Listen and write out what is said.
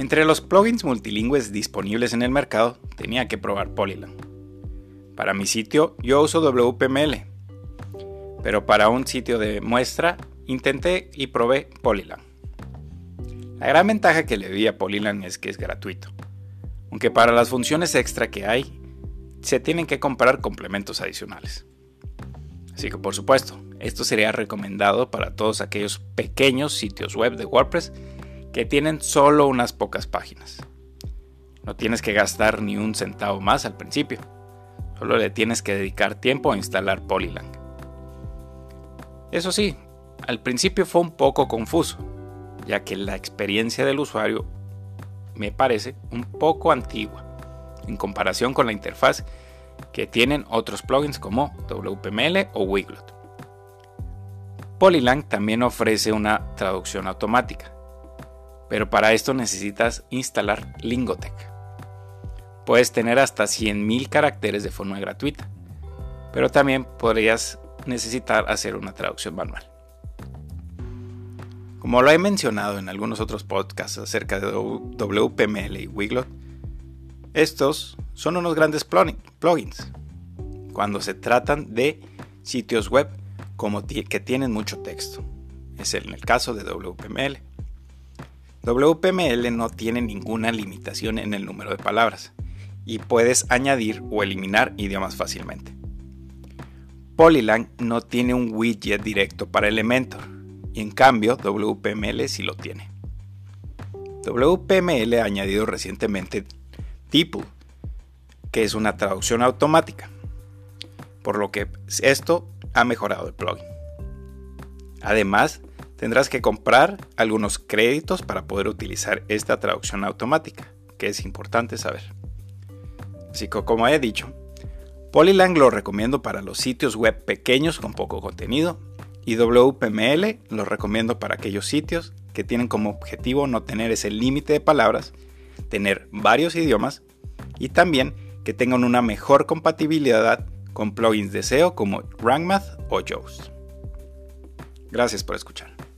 Entre los plugins multilingües disponibles en el mercado, tenía que probar Polylang. Para mi sitio yo uso WPML, pero para un sitio de muestra intenté y probé Polylang. La gran ventaja que le di a Polylang es que es gratuito, aunque para las funciones extra que hay se tienen que comprar complementos adicionales. Así que por supuesto, esto sería recomendado para todos aquellos pequeños sitios web de WordPress que tienen solo unas pocas páginas. No tienes que gastar ni un centavo más al principio, solo le tienes que dedicar tiempo a instalar Polylang. Eso sí, al principio fue un poco confuso, ya que la experiencia del usuario me parece un poco antigua en comparación con la interfaz que tienen otros plugins como WPML o Wiglot. Polylang también ofrece una traducción automática, pero para esto necesitas instalar Lingotech. Puedes tener hasta 100.000 caracteres de forma gratuita, pero también podrías necesitar hacer una traducción manual. Como lo he mencionado en algunos otros podcasts acerca de WPML y Wiglot, estos son unos grandes plugins cuando se tratan de sitios web que tienen mucho texto. Es en el caso de WPML. WPML no tiene ninguna limitación en el número de palabras y puedes añadir o eliminar idiomas fácilmente. Polylang no tiene un widget directo para Elementor y en cambio WPML sí lo tiene. WPML ha añadido recientemente Tipo, que es una traducción automática, por lo que esto ha mejorado el plugin. Además, tendrás que comprar algunos créditos para poder utilizar esta traducción automática, que es importante saber. Así que como he dicho, Polylang lo recomiendo para los sitios web pequeños con poco contenido y WPML lo recomiendo para aquellos sitios que tienen como objetivo no tener ese límite de palabras, tener varios idiomas y también que tengan una mejor compatibilidad con plugins de SEO como RankMath o Yoast. Gracias por escuchar.